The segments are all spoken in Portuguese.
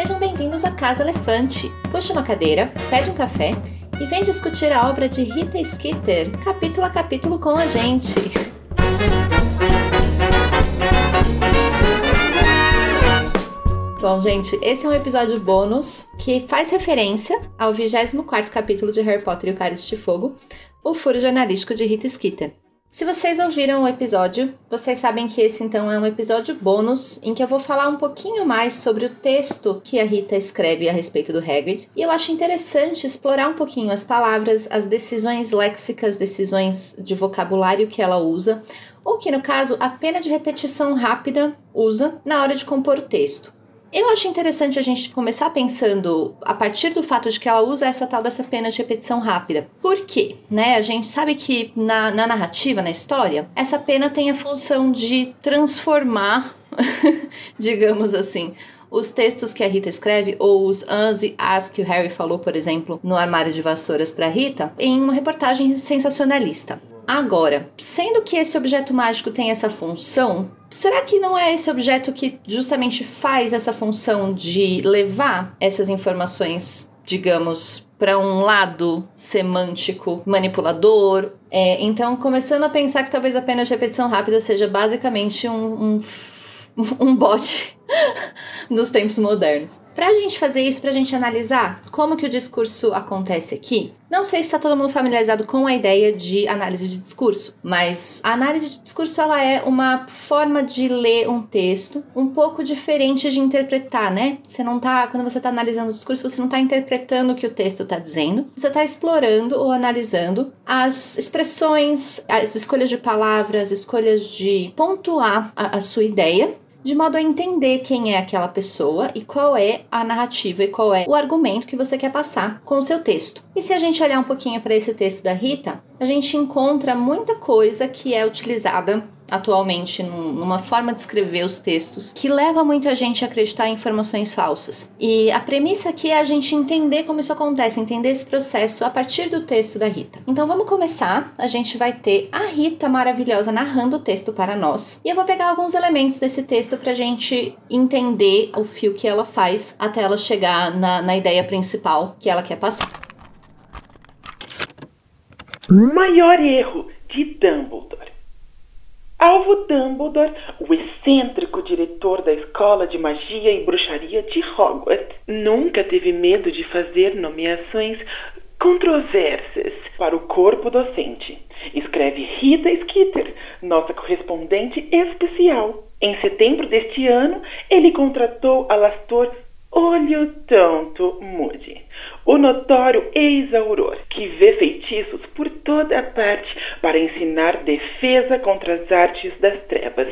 Sejam bem-vindos à Casa Elefante. Puxa uma cadeira, pede um café e vem discutir a obra de Rita Skeeter, capítulo a capítulo com a gente. Bom, gente, esse é um episódio bônus que faz referência ao 24 capítulo de Harry Potter e o Cálice de Fogo, o furo jornalístico de Rita Skeeter. Se vocês ouviram o episódio, vocês sabem que esse então é um episódio bônus em que eu vou falar um pouquinho mais sobre o texto que a Rita escreve a respeito do Hagrid. E eu acho interessante explorar um pouquinho as palavras, as decisões léxicas, decisões de vocabulário que ela usa, ou que no caso a pena de repetição rápida usa na hora de compor o texto. Eu acho interessante a gente começar pensando a partir do fato de que ela usa essa tal dessa pena de repetição rápida. Por quê? Né? A gente sabe que na, na narrativa, na história, essa pena tem a função de transformar, digamos assim, os textos que a Rita escreve, ou os ans e as que o Harry falou, por exemplo, no armário de vassouras para Rita, em uma reportagem sensacionalista. Agora, sendo que esse objeto mágico tem essa função, será que não é esse objeto que justamente faz essa função de levar essas informações, digamos, para um lado semântico manipulador? É, então, começando a pensar que talvez apenas repetição rápida seja basicamente um, um, um bot dos tempos modernos. Para a gente fazer isso, para a gente analisar como que o discurso acontece aqui, não sei se está todo mundo familiarizado com a ideia de análise de discurso, mas a análise de discurso ela é uma forma de ler um texto um pouco diferente de interpretar, né? Você não tá, quando você está analisando o discurso, você não está interpretando o que o texto está dizendo, você está explorando ou analisando as expressões, as escolhas de palavras, escolhas de pontuar a, a sua ideia de modo a entender quem é aquela pessoa e qual é a narrativa e qual é o argumento que você quer passar com o seu texto. E se a gente olhar um pouquinho para esse texto da Rita, a gente encontra muita coisa que é utilizada atualmente numa forma de escrever os textos que leva muita gente a acreditar em informações falsas. E a premissa aqui é a gente entender como isso acontece, entender esse processo a partir do texto da Rita. Então vamos começar. A gente vai ter a Rita maravilhosa narrando o texto para nós. E eu vou pegar alguns elementos desse texto para a gente entender o fio que ela faz até ela chegar na, na ideia principal que ela quer passar. O maior erro de Dumbledore Alvo Dumbledore, o excêntrico diretor da Escola de Magia e Bruxaria de Hogwarts, nunca teve medo de fazer nomeações controversas para o corpo docente. Escreve Rita Skeeter, nossa correspondente especial. Em setembro deste ano, ele contratou Alastor Olho Tonto Moody o notório ex-auror, que vê feitiços por toda a parte para ensinar defesa contra as artes das trevas.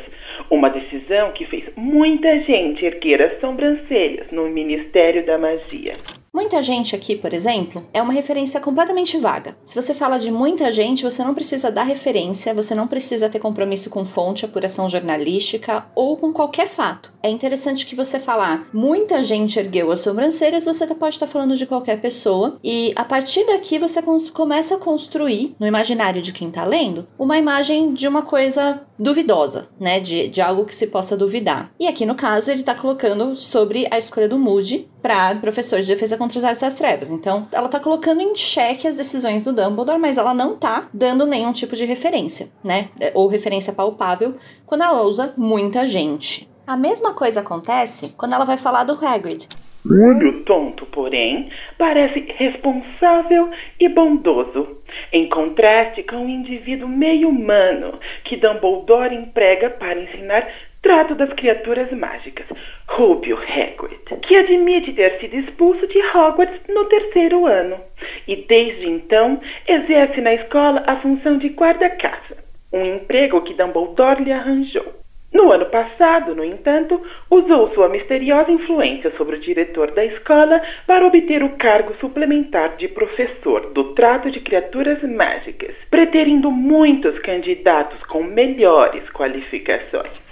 Uma decisão que fez muita gente erguer as sobrancelhas no Ministério da Magia. Muita gente aqui, por exemplo, é uma referência completamente vaga. Se você fala de muita gente, você não precisa dar referência, você não precisa ter compromisso com fonte, apuração jornalística ou com qualquer fato. É interessante que você falar muita gente ergueu as sobrancelhas, você pode estar falando de qualquer pessoa e a partir daqui você começa a construir no imaginário de quem está lendo uma imagem de uma coisa duvidosa, né? De, de algo que se possa duvidar. E aqui no caso ele está colocando sobre a escolha do Moody para professor de defesa contra as artes das trevas. Então, ela está colocando em xeque as decisões do Dumbledore, mas ela não está dando nenhum tipo de referência, né? Ou referência palpável quando ela usa muita gente. A mesma coisa acontece quando ela vai falar do Hagrid. Olho tonto, porém, parece responsável e bondoso, em contraste com o indivíduo meio humano que Dumbledore emprega para ensinar trato das criaturas mágicas, Rubio Hagrid, que admite ter sido expulso de Hogwarts no terceiro ano e desde então exerce na escola a função de guarda-casa, um emprego que Dumbledore lhe arranjou. No ano passado, no entanto, usou sua misteriosa influência sobre o diretor da escola para obter o cargo suplementar de professor do trato de criaturas mágicas, preterindo muitos candidatos com melhores qualificações.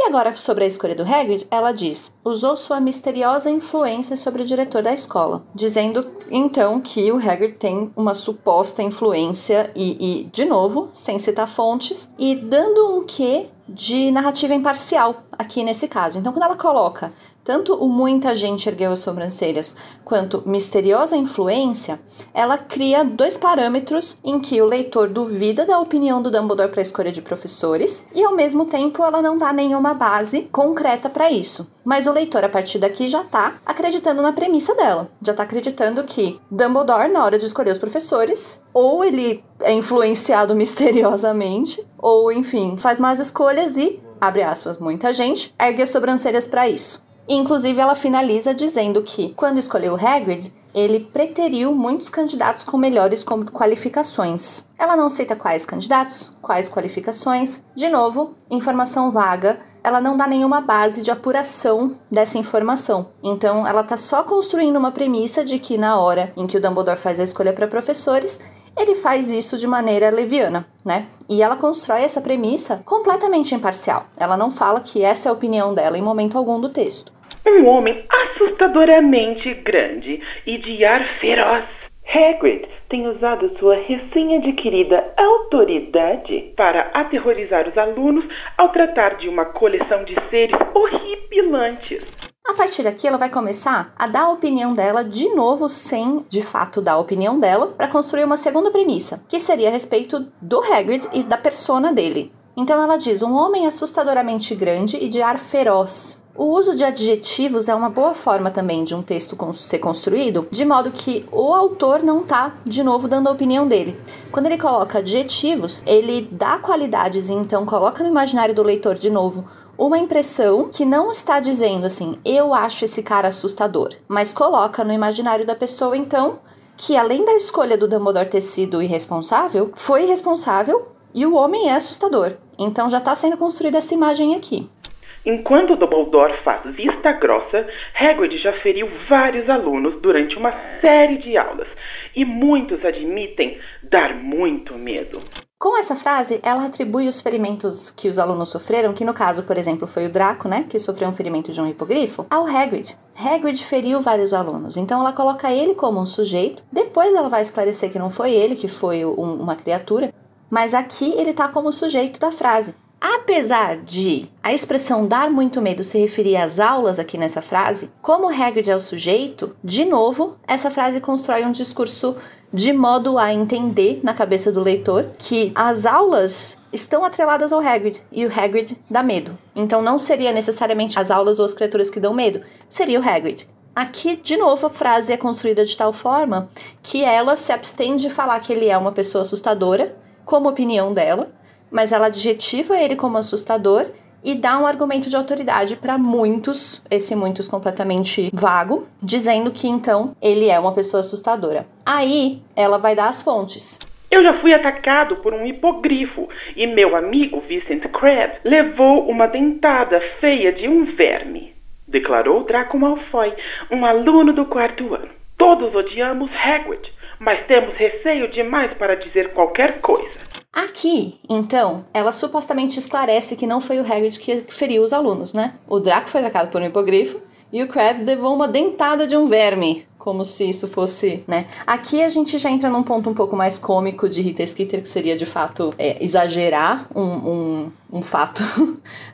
E agora, sobre a escolha do Hagrid, ela diz: usou sua misteriosa influência sobre o diretor da escola, dizendo então que o Hagrid tem uma suposta influência e, e de novo, sem citar fontes, e dando um quê de narrativa imparcial aqui nesse caso. Então, quando ela coloca tanto o muita gente ergueu as sobrancelhas quanto misteriosa influência, ela cria dois parâmetros em que o leitor duvida da opinião do Dumbledore para a escolha de professores e ao mesmo tempo ela não dá nenhuma base concreta para isso. Mas o leitor a partir daqui já está acreditando na premissa dela, já está acreditando que Dumbledore na hora de escolher os professores, ou ele é influenciado misteriosamente, ou enfim, faz más escolhas e abre aspas, muita gente ergue as sobrancelhas para isso. Inclusive, ela finaliza dizendo que, quando escolheu Hagrid, ele preteriu muitos candidatos com melhores qualificações. Ela não cita quais candidatos, quais qualificações. De novo, informação vaga. Ela não dá nenhuma base de apuração dessa informação. Então, ela está só construindo uma premissa de que na hora em que o Dumbledore faz a escolha para professores, ele faz isso de maneira leviana, né? E ela constrói essa premissa completamente imparcial. Ela não fala que essa é a opinião dela em momento algum do texto um homem assustadoramente grande e de ar feroz. Hagrid tem usado sua recém-adquirida autoridade para aterrorizar os alunos ao tratar de uma coleção de seres horripilantes. A partir daqui, ela vai começar a dar a opinião dela de novo, sem de fato dar a opinião dela, para construir uma segunda premissa, que seria a respeito do Hagrid e da persona dele. Então ela diz: um homem assustadoramente grande e de ar feroz. O uso de adjetivos é uma boa forma também de um texto ser construído, de modo que o autor não está, de novo, dando a opinião dele. Quando ele coloca adjetivos, ele dá qualidades e então coloca no imaginário do leitor, de novo, uma impressão que não está dizendo assim, eu acho esse cara assustador, mas coloca no imaginário da pessoa, então, que além da escolha do Dumbledore ter sido irresponsável, foi irresponsável e o homem é assustador. Então já está sendo construída essa imagem aqui. Enquanto Dumbledore faz vista grossa, Hagrid já feriu vários alunos durante uma série de aulas, e muitos admitem dar muito medo. Com essa frase, ela atribui os ferimentos que os alunos sofreram, que no caso, por exemplo, foi o Draco, né, que sofreu um ferimento de um hipogrifo, ao Hagrid. Hagrid feriu vários alunos, então ela coloca ele como um sujeito. Depois ela vai esclarecer que não foi ele, que foi um, uma criatura, mas aqui ele está como sujeito da frase. Apesar de a expressão dar muito medo se referir às aulas aqui nessa frase, como Hagrid é o sujeito, de novo, essa frase constrói um discurso de modo a entender na cabeça do leitor que as aulas estão atreladas ao Hagrid e o Hagrid dá medo. Então não seria necessariamente as aulas ou as criaturas que dão medo, seria o Hagrid. Aqui, de novo, a frase é construída de tal forma que ela se abstém de falar que ele é uma pessoa assustadora, como opinião dela, mas ela adjetiva ele como assustador e dá um argumento de autoridade para muitos, esse muitos completamente vago, dizendo que então ele é uma pessoa assustadora. Aí ela vai dar as fontes. Eu já fui atacado por um hipogrifo e meu amigo Vincent Crabbe levou uma dentada feia de um verme, declarou Draco Malfoy, um aluno do quarto ano. Todos odiamos Hagrid, mas temos receio demais para dizer qualquer coisa. Aqui, então, ela supostamente esclarece que não foi o Hagrid que feriu os alunos, né? O Draco foi atacado por um hipogrifo e o Crab levou uma dentada de um verme, como se isso fosse, né? Aqui a gente já entra num ponto um pouco mais cômico de Rita Skeeter, que seria de fato é, exagerar um, um, um fato.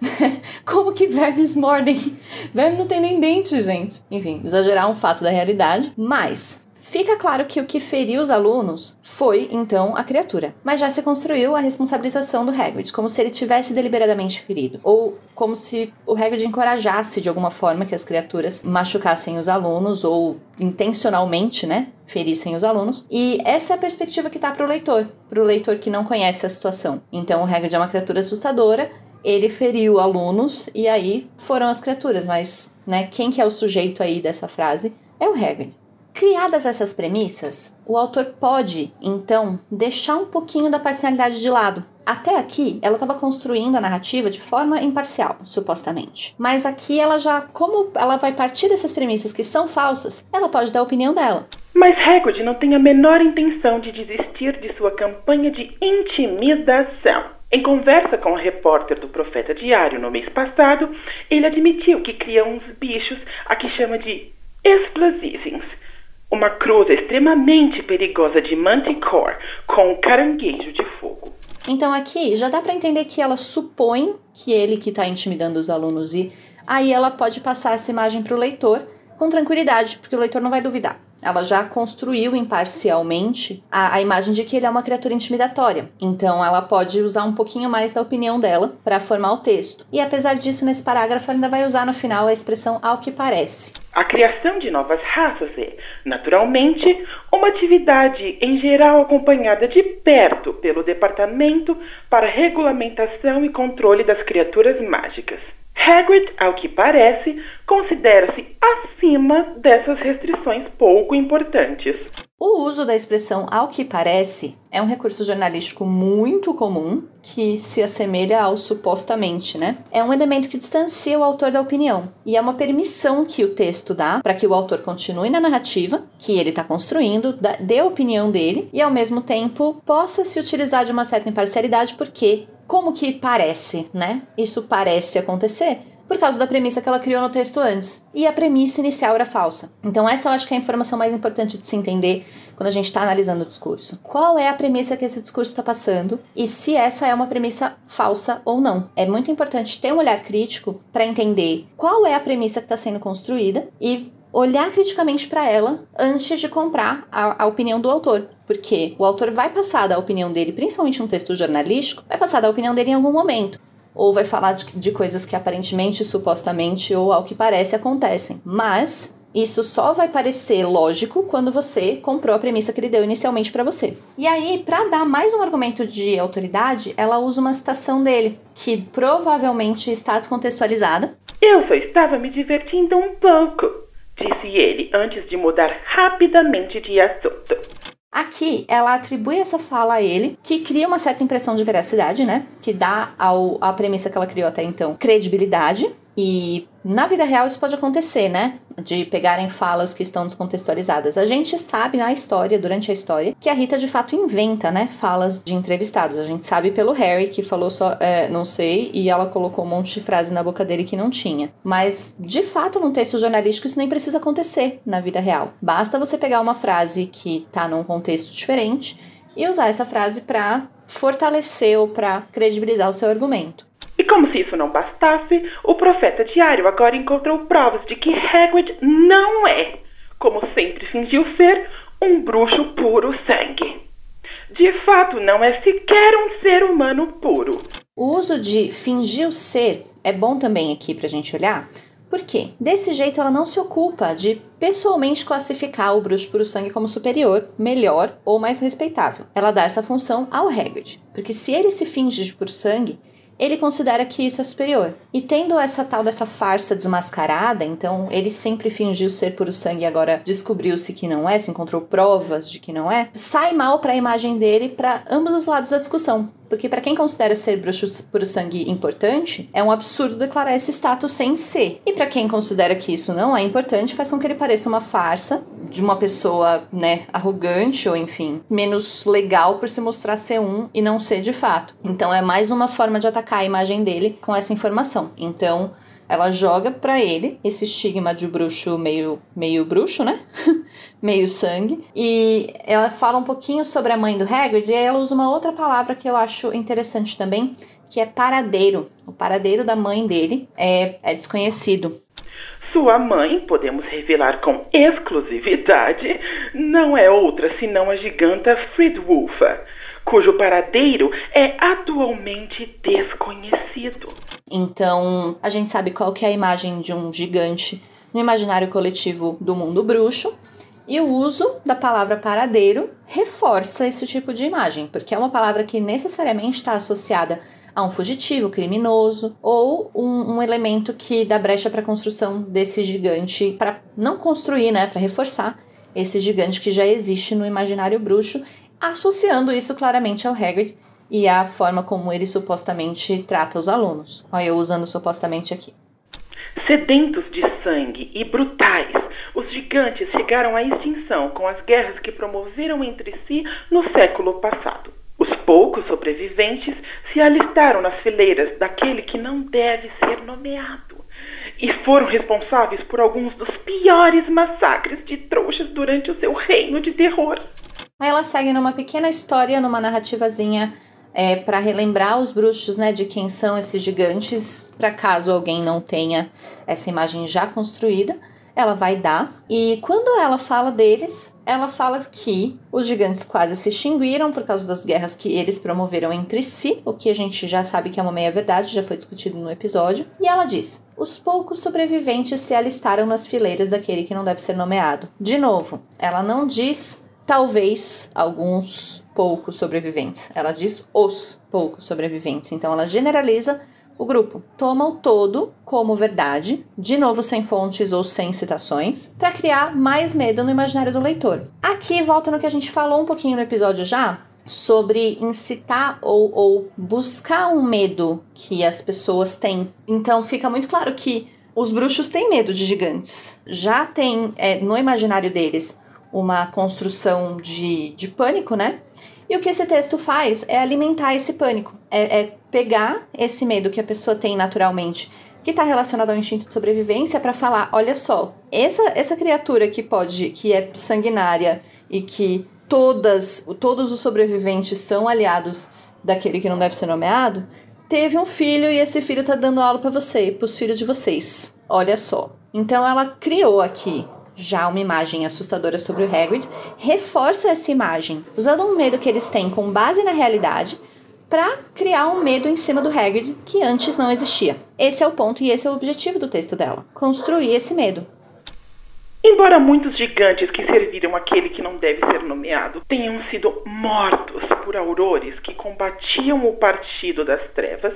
como que vermes mordem? Verme não tem nem dente, gente. Enfim, exagerar um fato da realidade. Mas Fica claro que o que feriu os alunos foi, então, a criatura. Mas já se construiu a responsabilização do Hagrid, como se ele tivesse deliberadamente ferido. Ou como se o Hagrid encorajasse de alguma forma que as criaturas machucassem os alunos ou intencionalmente, né, ferissem os alunos. E essa é a perspectiva que tá para o leitor, para o leitor que não conhece a situação. Então o Hagrid é uma criatura assustadora, ele feriu alunos e aí foram as criaturas, mas, né, quem que é o sujeito aí dessa frase? É o Hagrid. Criadas essas premissas, o autor pode, então, deixar um pouquinho da parcialidade de lado. Até aqui, ela estava construindo a narrativa de forma imparcial, supostamente. Mas aqui ela já, como ela vai partir dessas premissas que são falsas, ela pode dar a opinião dela. Mas Hagrid não tem a menor intenção de desistir de sua campanha de intimidação. Em conversa com o repórter do Profeta Diário no mês passado, ele admitiu que cria uns bichos a que chama de explosivos uma cruza extremamente perigosa de manticore com caranguejo de fogo. Então aqui já dá para entender que ela supõe que ele que está intimidando os alunos e aí ela pode passar essa imagem para o leitor com tranquilidade, porque o leitor não vai duvidar. Ela já construiu imparcialmente a, a, imagem de que ele é uma criatura intimidatória. Então ela pode usar um pouquinho mais da opinião dela para formar o texto. E apesar disso, nesse parágrafo ela ainda vai usar no final a expressão ao que parece. A criação de novas raças é, naturalmente, uma atividade em geral acompanhada de perto pelo Departamento para Regulamentação e Controle das Criaturas Mágicas. Hagrid, ao que parece, considera-se acima dessas restrições pouco importantes. O uso da expressão ao que parece é um recurso jornalístico muito comum que se assemelha ao supostamente, né? É um elemento que distancia o autor da opinião e é uma permissão que o texto dá para que o autor continue na narrativa que ele está construindo, dê a opinião dele e ao mesmo tempo possa se utilizar de uma certa imparcialidade porque como que parece, né? Isso parece acontecer por causa da premissa que ela criou no texto antes. E a premissa inicial era falsa. Então, essa eu acho que é a informação mais importante de se entender quando a gente está analisando o discurso. Qual é a premissa que esse discurso está passando e se essa é uma premissa falsa ou não. É muito importante ter um olhar crítico para entender qual é a premissa que está sendo construída e olhar criticamente para ela antes de comprar a, a, opinião do autor. Porque o autor vai passar da opinião dele, principalmente um texto jornalístico, vai passar da opinião dele em algum momento. Ou vai falar de, de coisas que aparentemente, supostamente ou ao que parece acontecem. Mas isso só vai parecer lógico quando você comprou a premissa que ele deu inicialmente para você. E aí, para dar mais um argumento de autoridade, ela usa uma citação dele, que provavelmente está descontextualizada. Eu só estava me divertindo um pouco disse ele antes de mudar rapidamente de assunto. Aqui, ela atribui essa fala a ele, que cria uma certa impressão de veracidade, né? Que dá ao, à premissa que ela criou até então credibilidade. E na vida real isso pode acontecer, né? De pegarem falas que estão descontextualizadas. A gente sabe na história, durante a história, que a Rita de fato inventa, né? Falas de entrevistados. A gente sabe pelo Harry, que falou só, é, não sei, e ela colocou um monte de frase na boca dele que não tinha. Mas, de fato, num texto jornalístico, isso nem precisa acontecer na vida real. Basta você pegar uma frase que tá num contexto diferente e usar essa frase para fortalecer ou para credibilizar o seu argumento. Isso não bastasse, o profeta diário agora encontrou provas de que Hagrid não é, como sempre fingiu ser, um bruxo puro sangue. De fato, não é sequer um ser humano puro. O uso de fingiu ser é bom também aqui para a gente olhar, porque desse jeito ela não se ocupa de pessoalmente classificar o bruxo puro sangue como superior, melhor ou mais respeitável. Ela dá essa função ao Hagrid, porque se ele se finge de puro sangue, ele considera que isso é superior. E tendo essa tal dessa farsa desmascarada, então ele sempre fingiu ser puro sangue e agora descobriu-se que não é, se encontrou provas de que não é, sai mal para a imagem dele para ambos os lados da discussão. Porque para quem considera ser bruxo puro sangue importante, é um absurdo declarar esse status sem ser. E para quem considera que isso não é importante, faz com que ele pareça uma farsa de uma pessoa, né, arrogante ou enfim, menos legal por se mostrar ser um e não ser de fato. Então é mais uma forma de atacar a imagem dele com essa informação. Então, ela joga para ele esse estigma de bruxo meio meio bruxo, né? meio sangue. E ela fala um pouquinho sobre a mãe do Hagrid e ela usa uma outra palavra que eu acho interessante também, que é paradeiro. O paradeiro da mãe dele é, é desconhecido. Sua mãe, podemos revelar com exclusividade, não é outra senão a giganta Fridwulfa, cujo paradeiro é atualmente desconhecido. Então, a gente sabe qual que é a imagem de um gigante no imaginário coletivo do mundo bruxo. E o uso da palavra paradeiro reforça esse tipo de imagem, porque é uma palavra que necessariamente está associada a um fugitivo, criminoso, ou um, um elemento que dá brecha para a construção desse gigante, para não construir, né, para reforçar esse gigante que já existe no imaginário bruxo, associando isso claramente ao Hagrid e à forma como ele supostamente trata os alunos. Olha, eu usando supostamente aqui. Sedentos de sangue e brutais, os gigantes chegaram à extinção com as guerras que promoveram entre si no século passado. Sobreviventes se alistaram nas fileiras daquele que não deve ser nomeado e foram responsáveis por alguns dos piores massacres de trouxas durante o seu reino de terror. Aí ela segue numa pequena história, numa narrativazinha é para relembrar os bruxos, né, de quem são esses gigantes, para caso alguém não tenha essa imagem já construída ela vai dar. E quando ela fala deles, ela fala que os gigantes quase se extinguiram por causa das guerras que eles promoveram entre si, o que a gente já sabe que é uma meia verdade, já foi discutido no episódio. E ela diz: os poucos sobreviventes se alistaram nas fileiras daquele que não deve ser nomeado. De novo, ela não diz talvez alguns poucos sobreviventes. Ela diz os poucos sobreviventes. Então ela generaliza o grupo toma o todo como verdade, de novo sem fontes ou sem citações, para criar mais medo no imaginário do leitor. Aqui volta no que a gente falou um pouquinho no episódio já, sobre incitar ou, ou buscar um medo que as pessoas têm. Então fica muito claro que os bruxos têm medo de gigantes. Já tem é, no imaginário deles uma construção de, de pânico, né? E o que esse texto faz é alimentar esse pânico, é, é pegar esse medo que a pessoa tem naturalmente, que está relacionado ao instinto de sobrevivência, para falar: olha só, essa, essa criatura que pode, que é sanguinária e que todas, todos os sobreviventes são aliados daquele que não deve ser nomeado, teve um filho e esse filho está dando aula para você, para os filhos de vocês. Olha só. Então ela criou aqui já uma imagem assustadora sobre o Hagrid, reforça essa imagem, usando um medo que eles têm com base na realidade, para criar um medo em cima do Hagrid que antes não existia. Esse é o ponto e esse é o objetivo do texto dela: construir esse medo. Embora muitos gigantes que serviram aquele que não deve ser nomeado tenham sido mortos por aurores que combatiam o Partido das Trevas,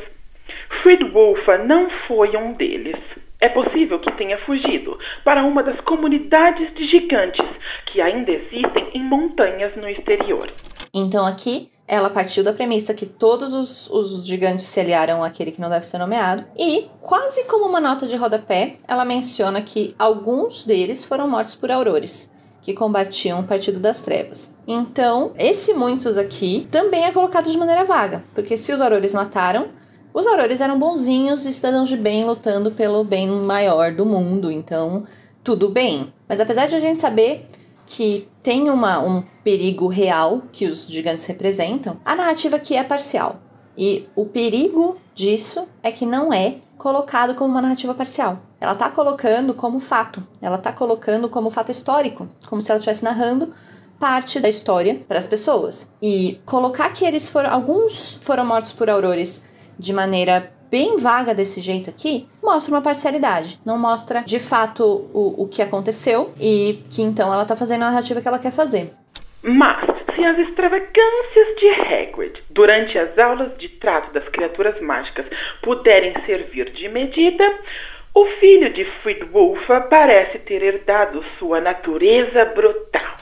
Fridwulfa não foi um deles. É possível que tenha fugido para uma das comunidades de gigantes que ainda existem em montanhas no exterior. Então aqui ela partiu da premissa que todos os, os, gigantes se aliaram àquele que não deve ser nomeado, e, quase como uma nota de rodapé, ela menciona que alguns deles foram mortos por aurores, que combatiam o Partido das Trevas. Então, esse muitos aqui também é colocado de maneira vaga, porque se os aurores mataram, os aurores eram bonzinhos cidadãos de bem lutando pelo bem maior do mundo, então tudo bem. Mas apesar de a gente saber que tem uma, um perigo real que os gigantes representam, a narrativa aqui é parcial. E o perigo disso é que não é colocado como uma narrativa parcial. Ela está colocando como fato, ela está colocando como fato histórico, como se ela estivesse narrando parte da história para as pessoas. E colocar que eles foram, alguns foram mortos por aurores de maneira bem vaga desse jeito aqui, mostra uma parcialidade. Não mostra de fato o, o que aconteceu e que então ela tá fazendo a narrativa que ela quer fazer. Mas, se as extravagâncias de Hagrid durante as aulas de trato das criaturas mágicas puderem servir de medida, o filho de Fridwulfa parece ter herdado sua natureza brutal.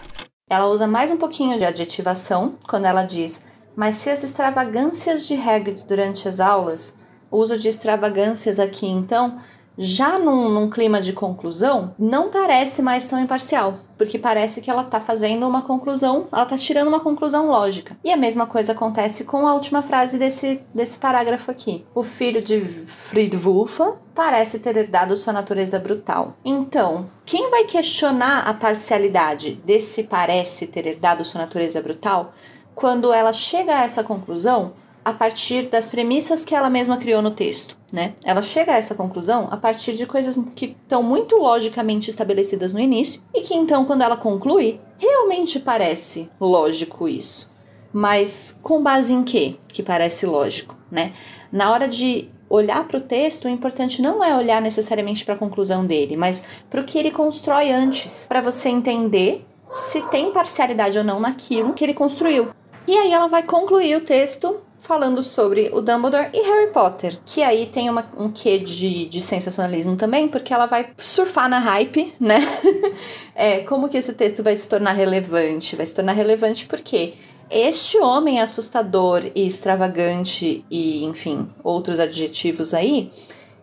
Ela usa mais um pouquinho de adjetivação quando ela diz mas se as extravagâncias de Hagrid durante as aulas, o uso de extravagâncias aqui então, já num, num, clima de conclusão, não parece mais tão imparcial, porque parece que ela tá fazendo uma conclusão, ela tá tirando uma conclusão lógica. E a mesma coisa acontece com a última frase desse, desse parágrafo aqui. O filho de Fridwulfa parece ter herdado sua natureza brutal. Então, quem vai questionar a parcialidade desse parece ter herdado sua natureza brutal? Quando ela chega a essa conclusão a partir das premissas que ela mesma criou no texto, né? Ela chega a essa conclusão a partir de coisas que estão muito logicamente estabelecidas no início e que então quando ela conclui, realmente parece lógico isso. Mas com base em quê que parece lógico, né? Na hora de olhar para o texto, o importante não é olhar necessariamente para a conclusão dele, mas para o que ele constrói antes, para você entender se tem parcialidade ou não naquilo que ele construiu. E aí ela vai concluir o texto falando sobre o Dumbledore e Harry Potter, que aí tem uma, um quê de, de sensacionalismo também, porque ela vai surfar na hype, né? é, como que esse texto vai se tornar relevante? Vai se tornar relevante porque este homem assustador e extravagante e, enfim, outros adjetivos aí,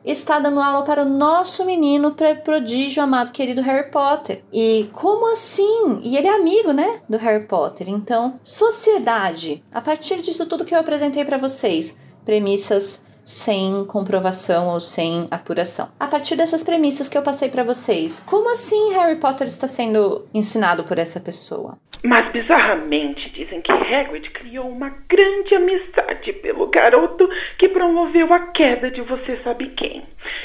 está dando aula para o nosso menino prodígio amado querido Harry Potter. E como assim? E ele é amigo, né, do Harry Potter. Então, sociedade. A partir disso tudo que eu apresentei para vocês, premissas sem comprovação ou sem apuração. A partir dessas premissas que eu passei para vocês, como assim Harry Potter está sendo ensinado por essa pessoa? Mas bizarramente dizem que Hagrid criou uma grande amizade pelo garoto que promoveu a queda de você sabe quem.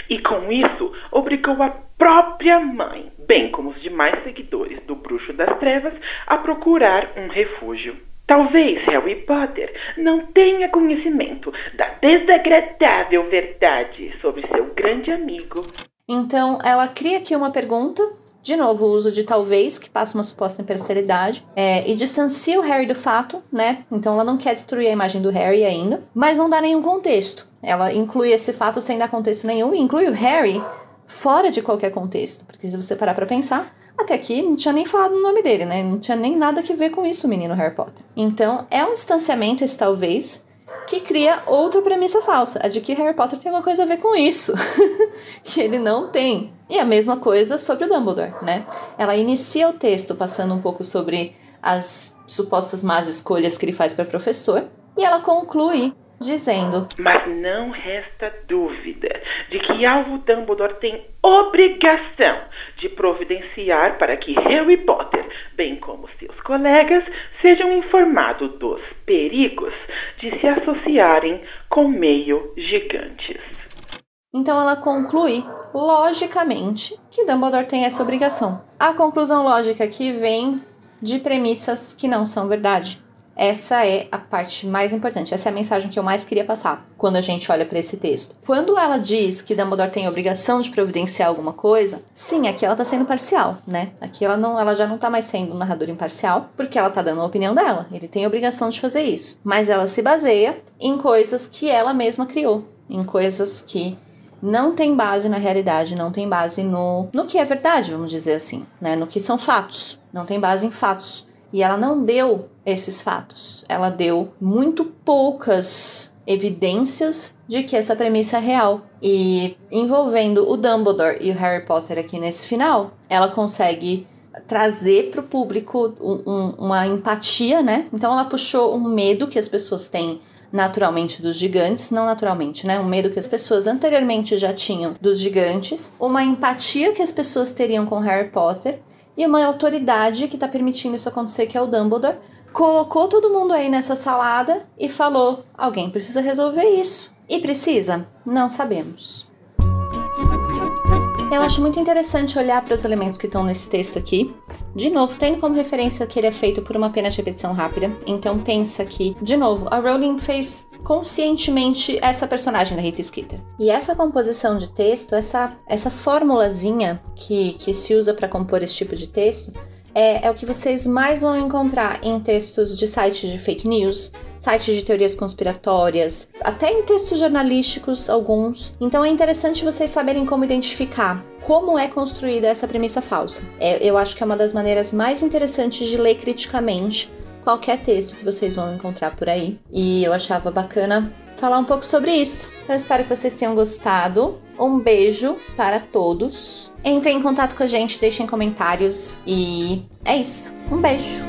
E com isso obrigou a própria mãe, bem como os demais seguidores do Bruxo das Trevas, a procurar um refúgio. Talvez Harry Potter não tenha conhecimento da desagradável verdade sobre seu grande amigo. Então, ela cria aqui uma pergunta de novo, o uso de talvez, que passa uma suposta imparcialidade, é, e distancia o Harry do fato, né? Então ela não quer destruir a imagem do Harry ainda, mas não dá nenhum contexto. Ela inclui esse fato sem dar contexto nenhum e inclui o Harry fora de qualquer contexto. Porque se você parar pra pensar, até aqui não tinha nem falado o nome dele, né? Não tinha nem nada que ver com isso, o menino Harry Potter. Então é um distanciamento, esse talvez, que cria outra premissa falsa, a de que Harry Potter tem alguma coisa a ver com isso, que ele não tem. E a mesma coisa sobre o Dumbledore, né? Ela inicia o texto passando um pouco sobre as supostas más escolhas que ele faz para professor, e ela conclui dizendo: Mas não resta dúvida de que Alvo Dumbledore tem obrigação de providenciar para que Harry Potter, bem como seus colegas, sejam informados dos perigos de se associarem com meio gigantes. Então ela conclui, logicamente, que Dumbledore tem essa obrigação. A conclusão lógica aqui vem de premissas que não são verdade. Essa é a parte mais importante, essa é a mensagem que eu mais queria passar quando a gente olha para esse texto. Quando ela diz que Dumbledore tem a obrigação de providenciar alguma coisa, sim, aqui ela tá sendo parcial, né? Aqui ela não, ela já não tá mais sendo um narrador imparcial, porque ela tá dando a opinião dela. Ele tem a obrigação de fazer isso. Mas ela se baseia em coisas que ela mesma criou, em coisas que não tem base na realidade, não tem base no, no que é verdade, vamos dizer assim, né? No que são fatos. Não tem base em fatos. E ela não deu esses fatos. Ela deu muito poucas evidências de que essa premissa é real. E envolvendo o Dumbledore e o Harry Potter aqui nesse final, ela consegue trazer para o público um, um, uma empatia, né? Então ela puxou um medo que as pessoas têm naturalmente dos gigantes, não naturalmente, né? Um medo que as pessoas anteriormente já tinham dos gigantes, uma empatia que as pessoas teriam com Harry Potter e uma autoridade que está permitindo isso acontecer, que é o Dumbledore, colocou todo mundo aí nessa salada e falou: alguém precisa resolver isso. E precisa? Não sabemos. Eu acho muito interessante olhar para os elementos que estão nesse texto aqui. De novo, tendo como referência que ele é feito por uma apenas repetição rápida. Então pensa que, de novo, a Rowling fez conscientemente essa personagem da Rita Skeeter. E essa composição de texto, essa, essa formulazinha que, que se usa para compor esse tipo de texto, é, é, o que vocês mais vão encontrar em textos de sites de fake news, sites de teorias conspiratórias, até em textos jornalísticos, alguns. Então é interessante vocês saberem como identificar como é construída essa premissa falsa. É, eu acho que é uma das maneiras mais interessantes de ler criticamente qualquer texto que vocês vão encontrar por aí. E eu achava bacana falar um pouco sobre isso. Então, espero que vocês tenham gostado. Um beijo para todos. Entrem em contato com a gente, deixem comentários e é isso. Um beijo.